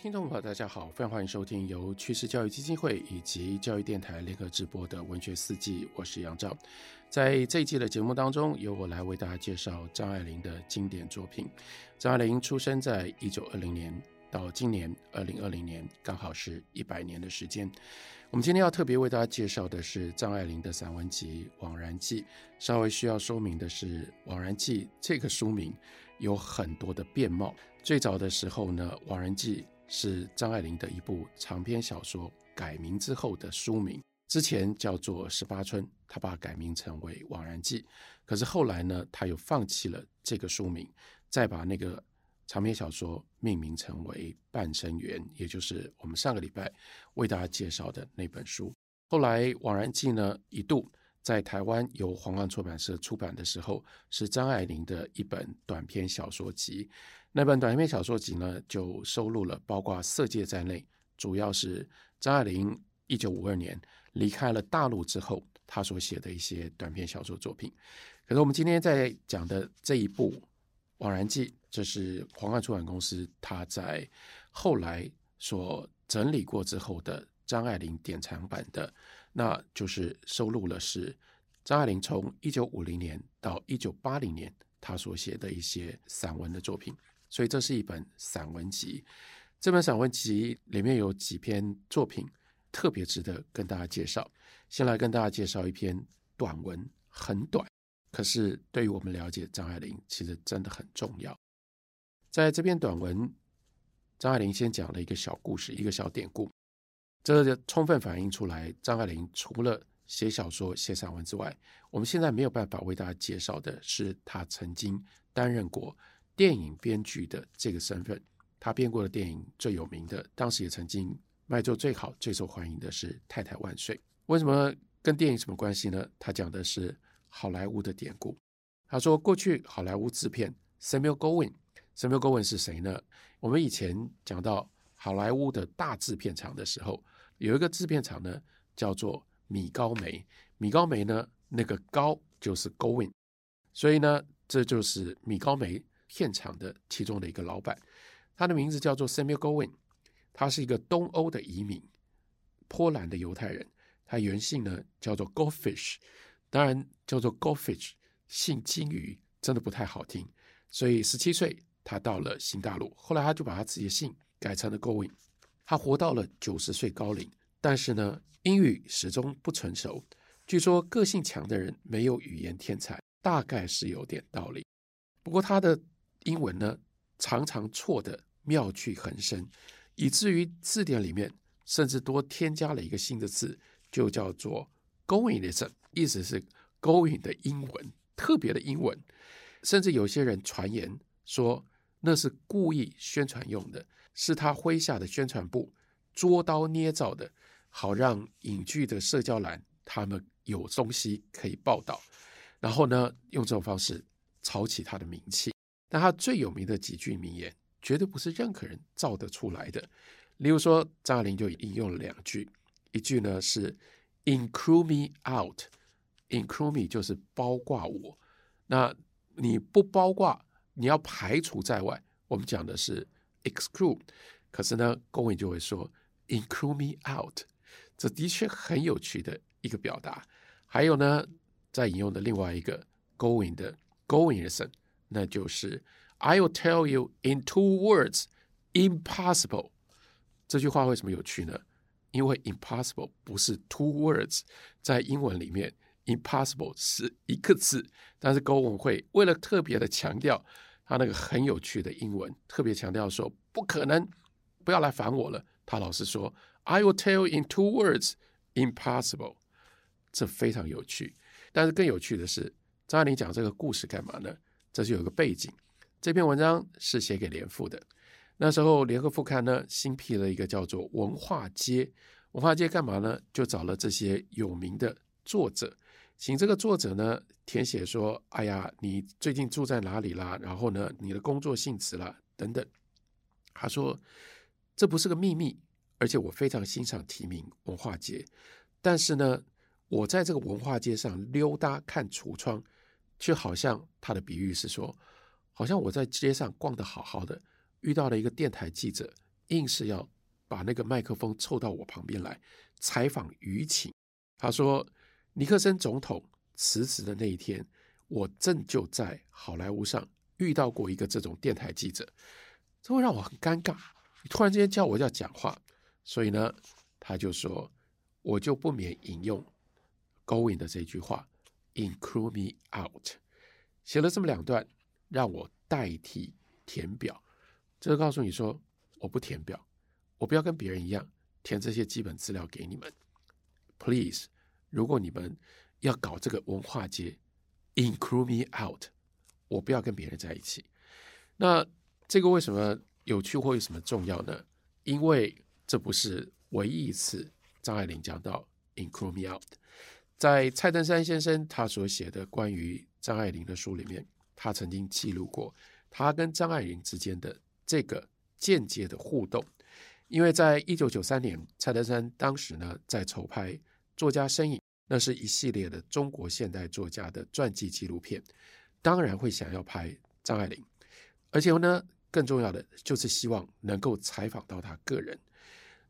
听众朋友，大家好，非常欢迎收听由趋势教育基金会以及教育电台联合直播的《文学四季》，我是杨照。在这一季的节目当中，由我来为大家介绍张爱玲的经典作品。张爱玲出生在一九二零年，到今年二零二零年，刚好是一百年的时间。我们今天要特别为大家介绍的是张爱玲的散文集《枉然记》。稍微需要说明的是，《枉然记》这个书名有很多的变貌。最早的时候呢，《枉然记》是张爱玲的一部长篇小说改名之后的书名，之前叫做《十八春》，他把它改名成为《枉然记》。可是后来呢，他又放弃了这个书名，再把那个长篇小说命名成为《半生缘》，也就是我们上个礼拜为大家介绍的那本书。后来《枉然记》呢，一度在台湾由皇冠出版社出版的时候，是张爱玲的一本短篇小说集。那本短篇小说集呢，就收录了包括《色戒》在内，主要是张爱玲一九五二年离开了大陆之后，她所写的一些短篇小说作品。可是我们今天在讲的这一部《枉然记》，这是皇冠出版公司他在后来所整理过之后的张爱玲典藏版的，那就是收录了是张爱玲从一九五零年到一九八零年她所写的一些散文的作品。所以这是一本散文集，这本散文集里面有几篇作品特别值得跟大家介绍。先来跟大家介绍一篇短文，很短，可是对于我们了解张爱玲，其实真的很重要。在这篇短文，张爱玲先讲了一个小故事，一个小典故，这就充分反映出来，张爱玲除了写小说、写散文之外，我们现在没有办法为大家介绍的是，她曾经担任过。电影编剧的这个身份，他编过的电影最有名的，当时也曾经卖座最好、最受欢迎的是《太太万岁》。为什么跟电影什么关系呢？他讲的是好莱坞的典故。他说，过去好莱坞制片 Samuel Goldwyn，Samuel Goldwyn 是谁呢？我们以前讲到好莱坞的大制片厂的时候，有一个制片厂呢，叫做米高梅。米高梅呢，那个高就是 Goldwyn，所以呢，这就是米高梅。片场的其中的一个老板，他的名字叫做 Samuel Gowan，他是一个东欧的移民，波兰的犹太人。他原姓呢叫做 golfish 当然叫做 golfish 姓金鱼真的不太好听。所以十七岁他到了新大陆，后来他就把他自己的姓改成了 Gowan，。他活到了九十岁高龄，但是呢英语始终不成熟。据说个性强的人没有语言天才，大概是有点道理。不过他的英文呢，常常错得妙趣横生，以至于字典里面甚至多添加了一个新的字，就叫做 “Goingism”，意思是 “going” 的英文，特别的英文。甚至有些人传言说，那是故意宣传用的，是他麾下的宣传部捉刀捏造的，好让影剧的社交栏他们有东西可以报道，然后呢，用这种方式炒起他的名气。但他最有名的几句名言，绝对不是任何人造得出来的。例如说，张爱玲就引用了两句，一句呢是 “include me out”，“include me” 就是包括我。那你不包括，你要排除在外。我们讲的是 “exclude”，可是呢，，going 就会说 “include me out”，这的确很有趣的一个表达。还有呢，再引用的另外一个 “going” 的 going 的 n。那就是 "I'll tell you in two words, impossible." 这句话为什么有趣呢？因为 "impossible" 不是 two words，在英文里面 "impossible" 是一个字，但是高文会为了特别的强调他那个很有趣的英文，特别强调说不可能，不要来烦我了。他老是说 "I will tell you in two words, impossible." 这非常有趣。但是更有趣的是，张爱玲讲这个故事干嘛呢？这是有个背景，这篇文章是写给联副的。那时候联合副刊呢新辟了一个叫做文化街，文化街干嘛呢？就找了这些有名的作者，请这个作者呢填写说：“哎呀，你最近住在哪里啦？然后呢，你的工作性质啦，等等。”他说：“这不是个秘密，而且我非常欣赏提名文化街。但是呢，我在这个文化街上溜达看橱窗。”却好像他的比喻是说，好像我在街上逛得好好的，遇到了一个电台记者，硬是要把那个麦克风凑到我旁边来采访舆情。他说，尼克森总统辞职的那一天，我正就在好莱坞上遇到过一个这种电台记者，这会让我很尴尬。你突然之间叫我要讲话，所以呢，他就说，我就不免引用 Going 的这句话，Include me out，写了这么两段，让我代替填表。这个告诉你说，我不填表，我不要跟别人一样填这些基本资料给你们。Please，如果你们要搞这个文化节，include me out，我不要跟别人在一起。那这个为什么有趣或有什么重要呢？因为这不是唯一一次张爱玲讲到 include me out。在蔡登山先生他所写的关于张爱玲的书里面，他曾经记录过他跟张爱玲之间的。这个间接的互动，因为在一九九三年，蔡登山当时呢在筹拍《作家身影》，那是一系列的中国现代作家的传记纪录片，当然会想要拍张爱玲，而且呢更重要的就是希望能够采访到她个人，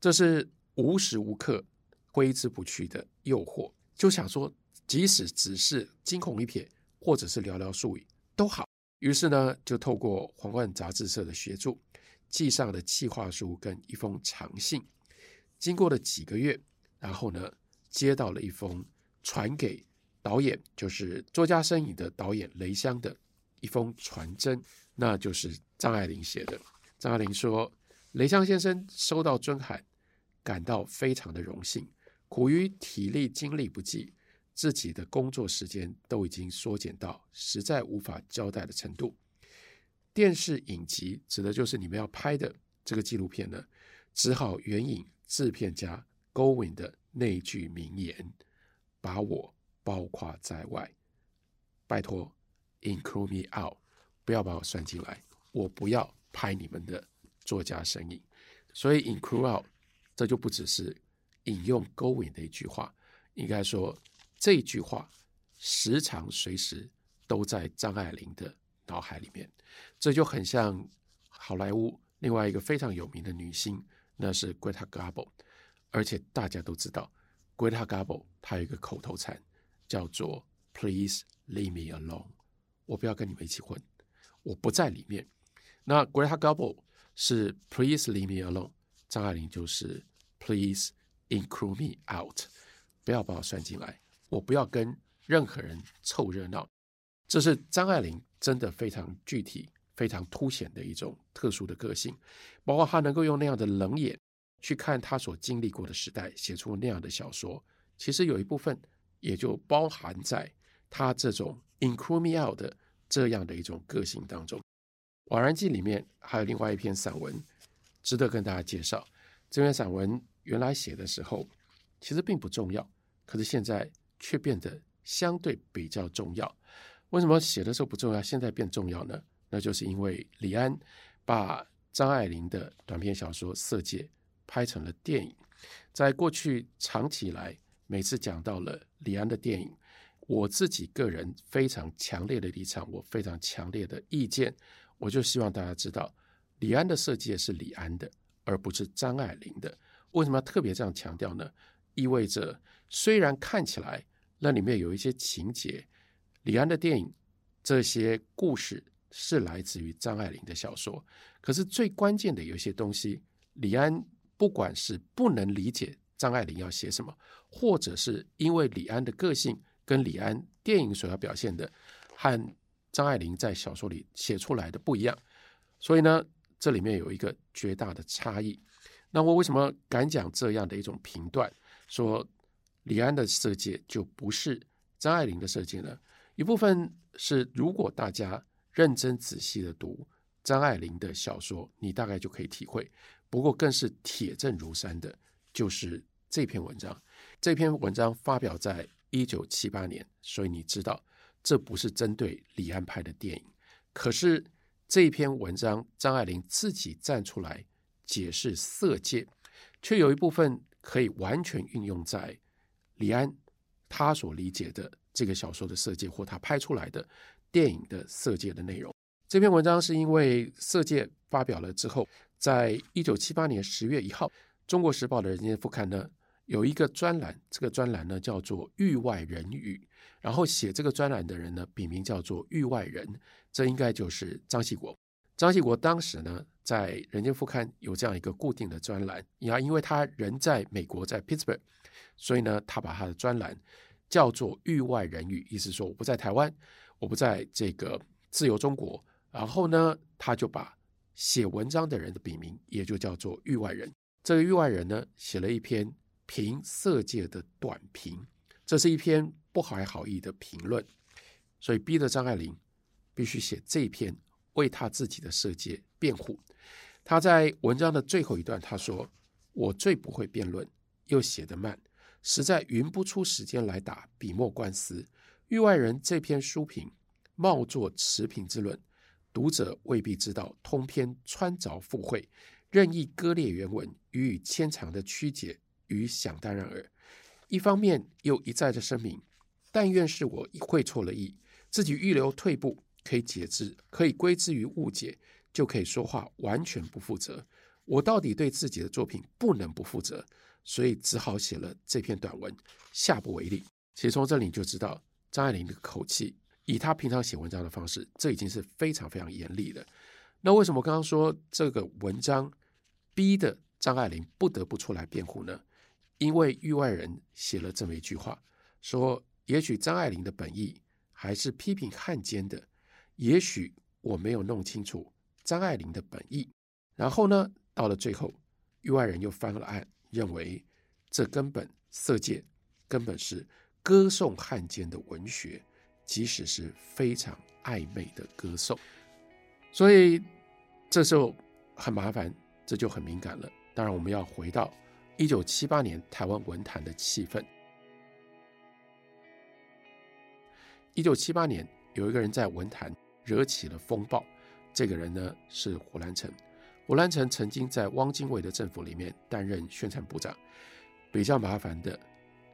这是无时无刻挥之不去的诱惑，就想说即使只是惊鸿一瞥，或者是寥寥数语都好。于是呢，就透过皇冠杂志社的协助，寄上了企划书跟一封长信。经过了几个月，然后呢，接到了一封传给导演，就是作家身影的导演雷湘的一封传真，那就是张爱玲写的。张爱玲说：“雷湘先生收到尊函，感到非常的荣幸，苦于体力精力不济。”自己的工作时间都已经缩减到实在无法交代的程度。电视影集指的就是你们要拍的这个纪录片呢，只好援引制片家 Gowing 的那句名言：“把我包括在外，拜托，include me out，不要把我算进来，我不要拍你们的作家身影。”所以 include out 这就不只是引用 Going 的一句话，应该说。这句话时常随时都在张爱玲的脑海里面，这就很像好莱坞另外一个非常有名的女星，那是 Greta Garbo。而且大家都知道，Greta Garbo 她有一个口头禅叫做 “Please leave me alone”，我不要跟你们一起混，我不在里面。那 Greta Garbo 是 “Please leave me alone”，张爱玲就是 “Please include me out”，不要把我算进来。我不要跟任何人凑热闹，这是张爱玲真的非常具体、非常凸显的一种特殊的个性。包括她能够用那样的冷眼去看她所经历过的时代，写出那样的小说，其实有一部分也就包含在她这种 include me out 的这样的一种个性当中。《瓦然记》里面还有另外一篇散文值得跟大家介绍。这篇散文原来写的时候其实并不重要，可是现在。却变得相对比较重要。为什么写的时候不重要，现在变重要呢？那就是因为李安把张爱玲的短篇小说《色戒》拍成了电影。在过去长期以来，每次讲到了李安的电影，我自己个人非常强烈的立场，我非常强烈的意见，我就希望大家知道，李安的《色戒》是李安的，而不是张爱玲的。为什么要特别这样强调呢？意味着，虽然看起来那里面有一些情节，李安的电影这些故事是来自于张爱玲的小说，可是最关键的有一些东西，李安不管是不能理解张爱玲要写什么，或者是因为李安的个性跟李安电影所要表现的和张爱玲在小说里写出来的不一样，所以呢，这里面有一个绝大的差异。那我为什么敢讲这样的一种评断？说李安的设计就不是张爱玲的设计呢？一部分是如果大家认真仔细的读张爱玲的小说，你大概就可以体会。不过更是铁证如山的，就是这篇文章。这篇文章发表在一九七八年，所以你知道这不是针对李安拍的电影。可是这篇文章，张爱玲自己站出来解释色戒，却有一部分。可以完全运用在李安他所理解的这个小说的色戒，或他拍出来的电影的色戒的内容。这篇文章是因为色戒发表了之后，在一九七八年十月一号，《中国时报》的人间副刊呢有一个专栏，这个专栏呢叫做“域外人语”，然后写这个专栏的人呢笔名叫做“域外人”，这应该就是张系国。张系国当时呢在人间副刊有这样一个固定的专栏，呀，因为他人在美国，在 Pittsburgh，所以呢他把他的专栏叫做“域外人语”，意思说我不在台湾，我不在这个自由中国。然后呢，他就把写文章的人的笔名也就叫做域外人。这个域外人呢，写了一篇评色戒的短评，这是一篇不怀好意的评论，所以逼得张爱玲必须写这篇为他自己的色戒辩护。他在文章的最后一段，他说：“我最不会辩论，又写得慢，实在匀不出时间来打笔墨官司。域外人这篇书评，冒作持评之论。”读者未必知道通篇穿凿附会，任意割裂原文，予以牵强的曲解与想当然耳。一方面又一再的声明，但愿是我会错了意，自己预留退步，可以解之，可以归之于误解，就可以说话完全不负责。我到底对自己的作品不能不负责，所以只好写了这篇短文，下不为例。其实从这里就知道张爱玲的口气。以他平常写文章的方式，这已经是非常非常严厉的。那为什么刚刚说这个文章逼得张爱玲不得不出来辩护呢？因为域外人写了这么一句话，说也许张爱玲的本意还是批评汉奸的，也许我没有弄清楚张爱玲的本意。然后呢，到了最后，域外人又翻了案，认为这根本色戒根本是歌颂汉奸的文学。即使是非常暧昧的歌颂，所以这时候很麻烦，这就很敏感了。当然，我们要回到一九七八年台湾文坛的气氛。一九七八年，有一个人在文坛惹起了风暴，这个人呢是胡兰成。胡兰成曾经在汪精卫的政府里面担任宣传部长。比较麻烦的，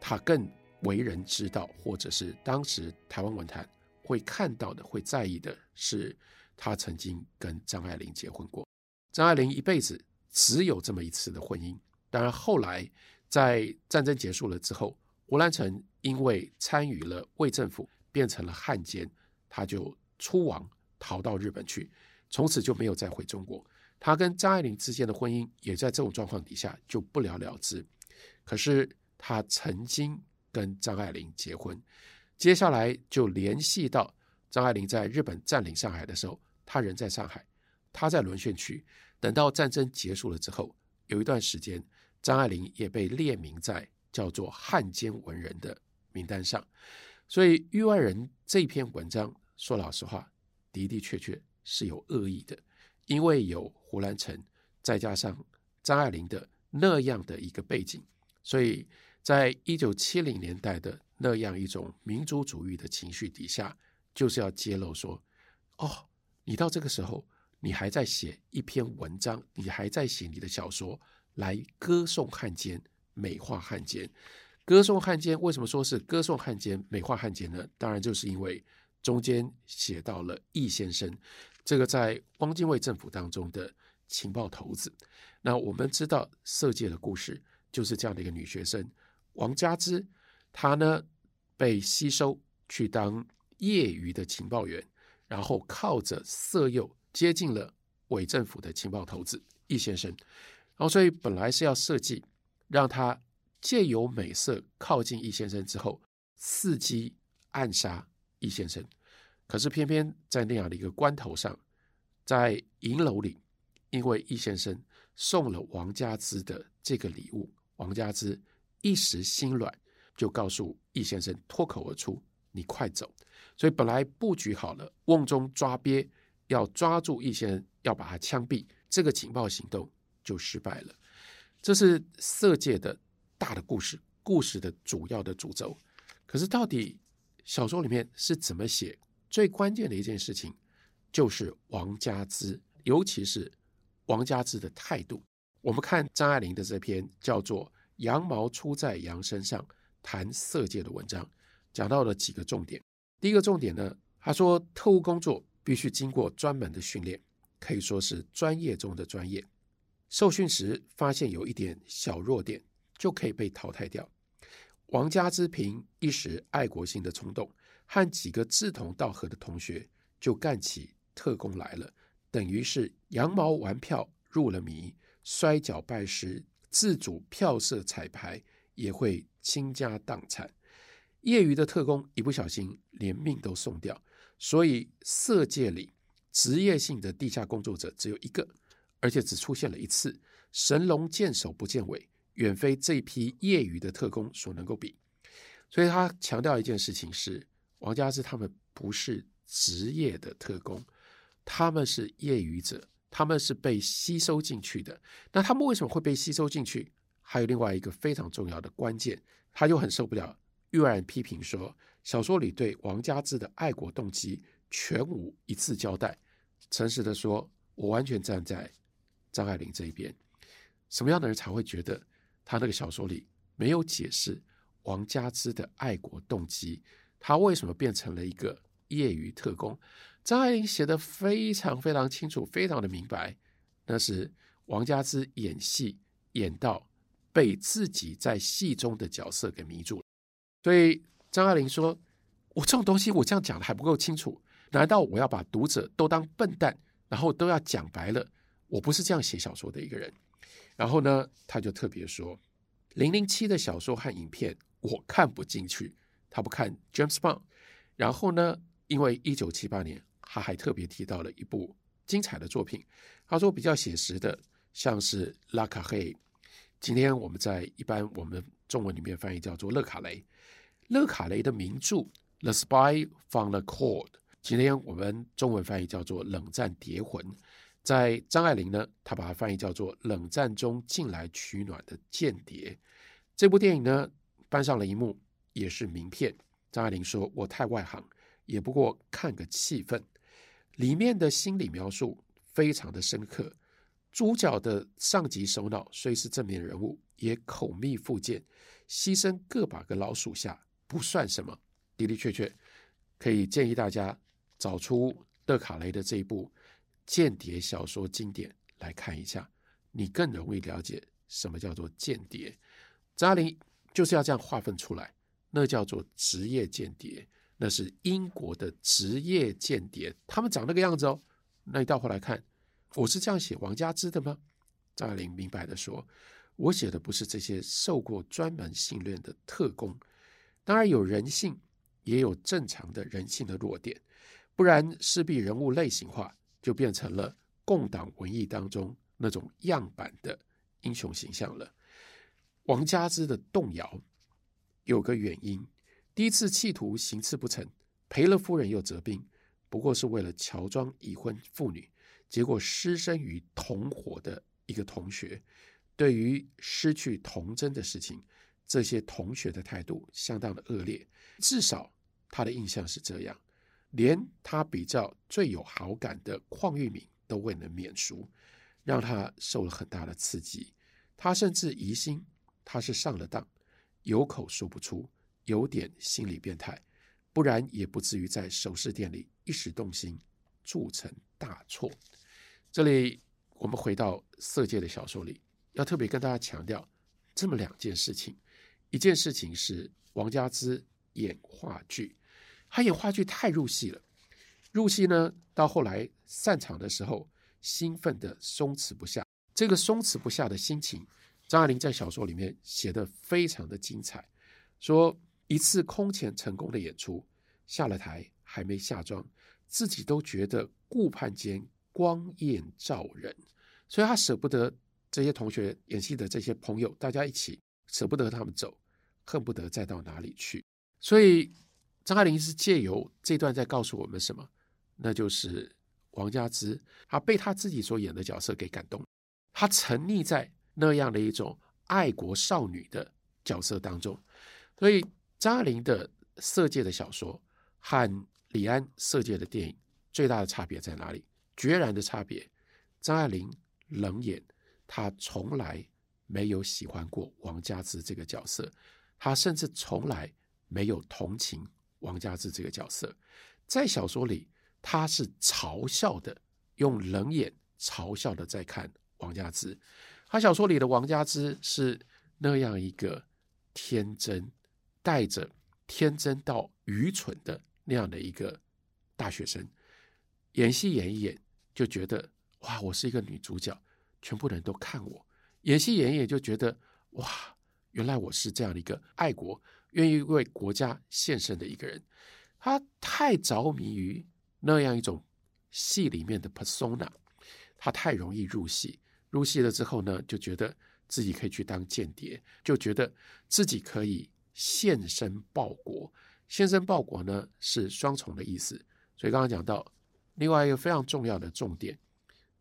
他更。为人知道，或者是当时台湾文坛会看到的、会在意的是，他曾经跟张爱玲结婚过。张爱玲一辈子只有这么一次的婚姻。当然，后来在战争结束了之后，胡兰成因为参与了伪政府，变成了汉奸，他就出亡逃到日本去，从此就没有再回中国。他跟张爱玲之间的婚姻也在这种状况底下就不了了之。可是他曾经。跟张爱玲结婚，接下来就联系到张爱玲在日本占领上海的时候，他人在上海，他在沦陷区。等到战争结束了之后，有一段时间，张爱玲也被列名在叫做汉奸文人的名单上。所以，域外人这篇文章，说老实话，的的确确是有恶意的，因为有胡兰成，再加上张爱玲的那样的一个背景，所以。在一九七零年代的那样一种民族主义的情绪底下，就是要揭露说：哦，你到这个时候，你还在写一篇文章，你还在写你的小说来歌颂汉奸、美化汉奸。歌颂汉奸，为什么说是歌颂汉奸、美化汉奸呢？当然就是因为中间写到了易先生，这个在汪精卫政府当中的情报头子。那我们知道色戒的故事，就是这样的一个女学生。王佳芝，她呢被吸收去当业余的情报员，然后靠着色诱接近了伪政府的情报头子易先生，然后所以本来是要设计让他借由美色靠近易先生之后，伺机暗杀易先生，可是偏偏在那样的一个关头上，在银楼里，因为易先生送了王佳芝的这个礼物，王佳芝。一时心软，就告诉易先生脱口而出：“你快走。”所以本来布局好了，瓮中抓鳖，要抓住易先生，要把他枪毙，这个情报行动就失败了。这是色戒的大的故事，故事的主要的主轴。可是到底小说里面是怎么写？最关键的一件事情就是王佳芝，尤其是王佳芝的态度。我们看张爱玲的这篇叫做。羊毛出在羊身上，谈色戒的文章，讲到了几个重点。第一个重点呢，他说特务工作必须经过专门的训练，可以说是专业中的专业。受训时发现有一点小弱点，就可以被淘汰掉。王佳芝凭一时爱国心的冲动，和几个志同道合的同学就干起特工来了，等于是羊毛玩票入了迷，摔跤败师，自主票色彩排也会倾家荡产。业余的特工一不小心连命都送掉，所以色界里职业性的地下工作者只有一个，而且只出现了一次。神龙见首不见尾，远非这批业余的特工所能够比。所以他强调一件事情是：王佳芝他们不是职业的特工，他们是业余者，他们是被吸收进去的。那他们为什么会被吸收进去？还有另外一个非常重要的关键，他就很受不了。遇人批评说，小说里对王佳芝的爱国动机全无一次交代。诚实的说，我完全站在张爱玲这一边。什么样的人才会觉得他那个小说里没有解释王佳芝的爱国动机？他为什么变成了一个业余特工？张爱玲写得非常非常清楚，非常的明白。那是王佳芝演戏演到被自己在戏中的角色给迷住了。所以张爱玲说：“我这种东西，我这样讲的还不够清楚？难道我要把读者都当笨蛋，然后都要讲白了？我不是这样写小说的一个人。”然后呢，他就特别说：“零零七的小说和影片我看不进去，他不看 James Bond。然后呢，因为一九七八年，他还特别提到了一部精彩的作品，他说比较写实的，像是《拉卡雷》。今天我们在一般我们中文里面翻译叫做《勒卡雷》。”勒卡雷的名著《The Spy from the Cold》，今天我们中文翻译叫做《冷战谍魂》。在张爱玲呢，她把它翻译叫做《冷战中进来取暖的间谍》。这部电影呢，搬上了荧幕，也是名片。张爱玲说：“我太外行，也不过看个气氛。”里面的心理描述非常的深刻。主角的上级首脑虽是正面人物，也口蜜腹剑，牺牲个把个老属下。不算什么，的的确确可以建议大家找出勒卡雷的这一部间谍小说经典来看一下，你更容易了解什么叫做间谍。张爱玲就是要这样划分出来，那叫做职业间谍，那是英国的职业间谍，他们长那个样子哦。那你到后来看，我是这样写王佳芝的吗？张爱玲明白的说，我写的不是这些受过专门训练的特工。当然有人性，也有正常的人性的弱点，不然势必人物类型化，就变成了共党文艺当中那种样板的英雄形象了。王佳芝的动摇有个原因，第一次企图行刺不成，赔了夫人又折兵，不过是为了乔装已婚妇女，结果失身于同伙的一个同学，对于失去童真的事情。这些同学的态度相当的恶劣，至少他的印象是这样。连他比较最有好感的邝裕民都未能免俗，让他受了很大的刺激。他甚至疑心他是上了当，有口说不出，有点心理变态，不然也不至于在首饰店里一时动心，铸成大错。这里我们回到色戒的小说里，要特别跟大家强调这么两件事情。一件事情是王佳芝演话剧，他演话剧太入戏了。入戏呢，到后来散场的时候，兴奋的松弛不下。这个松弛不下的心情，张爱玲在小说里面写得非常的精彩。说一次空前成功的演出，下了台还没下妆，自己都觉得顾盼间光艳照人，所以他舍不得这些同学演戏的这些朋友，大家一起舍不得他们走。恨不得再到哪里去，所以张爱玲是借由这段在告诉我们什么？那就是王佳芝，她被她自己所演的角色给感动，她沉溺在那样的一种爱国少女的角色当中。所以张爱玲的色戒的小说和李安色戒的电影最大的差别在哪里？决然的差别。张爱玲冷眼，她从来没有喜欢过王佳芝这个角色。她甚至从来没有同情王佳芝这个角色，在小说里，他是嘲笑的，用冷眼嘲笑的在看王佳芝。他小说里的王佳芝是那样一个天真，带着天真到愚蠢的那样的一个大学生，演戏演一演就觉得哇，我是一个女主角，全部人都看我。演戏演一演就觉得哇，原来我是这样的一个爱国、愿意为国家献身的一个人。他太着迷于那样一种戏里面的 persona，他太容易入戏。入戏了之后呢，就觉得自己可以去当间谍，就觉得自己可以献身报国。献身报国呢是双重的意思，所以刚刚讲到另外一个非常重要的重点，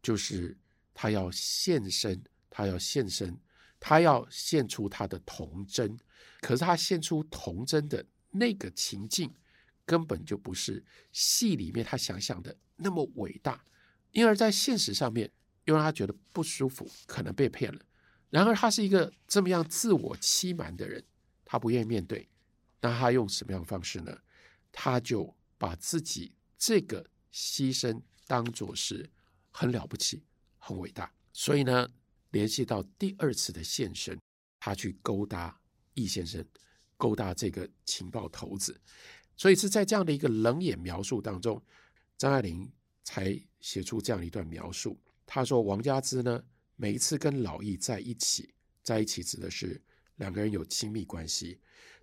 就是他要献身，他要献身，他要献出他的童真。可是他献出童真的那个情境，根本就不是戏里面他想象的那么伟大，因而在现实上面又让他觉得不舒服，可能被骗了。然而他是一个这么样自我欺瞒的人，他不愿意面对。那他用什么样的方式呢？他就把自己这个牺牲当作是很了不起、很伟大。所以呢，联系到第二次的献身，他去勾搭易先生，勾搭这个情报头子。所以是在这样的一个冷眼描述当中，张爱玲才写出这样一段描述。她说：“王佳芝呢，每一次跟老易在一起，在一起指的是两个人有亲密关系，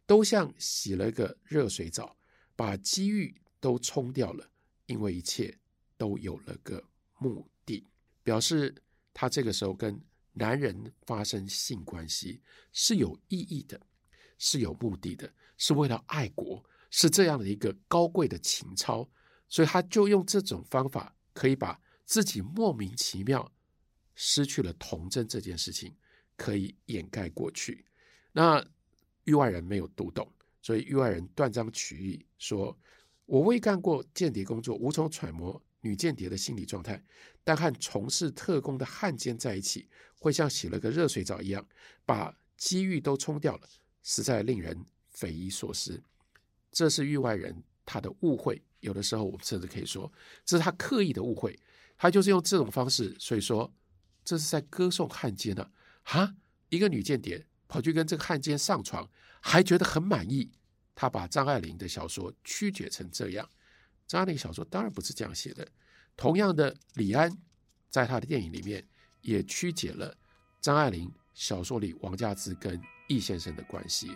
都像洗了个热水澡，把机遇都冲掉了，因为一切都有了个目的，表示她这个时候跟男人发生性关系是有意义的，是有目的的，是为了爱国。”是这样的一个高贵的情操，所以他就用这种方法，可以把自己莫名其妙失去了童真这件事情，可以掩盖过去。那域外人没有读懂，所以域外人断章取义说：“我未干过间谍工作，无从揣摩女间谍的心理状态，但和从事特工的汉奸在一起，会像洗了个热水澡一样，把机遇都冲掉了，实在令人匪夷所思。”这是域外人他的误会，有的时候我们甚至可以说，这是他刻意的误会，他就是用这种方式，所以说这是在歌颂汉奸呢？啊，一个女间谍跑去跟这个汉奸上床，还觉得很满意，他把张爱玲的小说曲解成这样。张爱玲小说当然不是这样写的，同样的，李安在他的电影里面也曲解了张爱玲小说里王佳芝跟易先生的关系。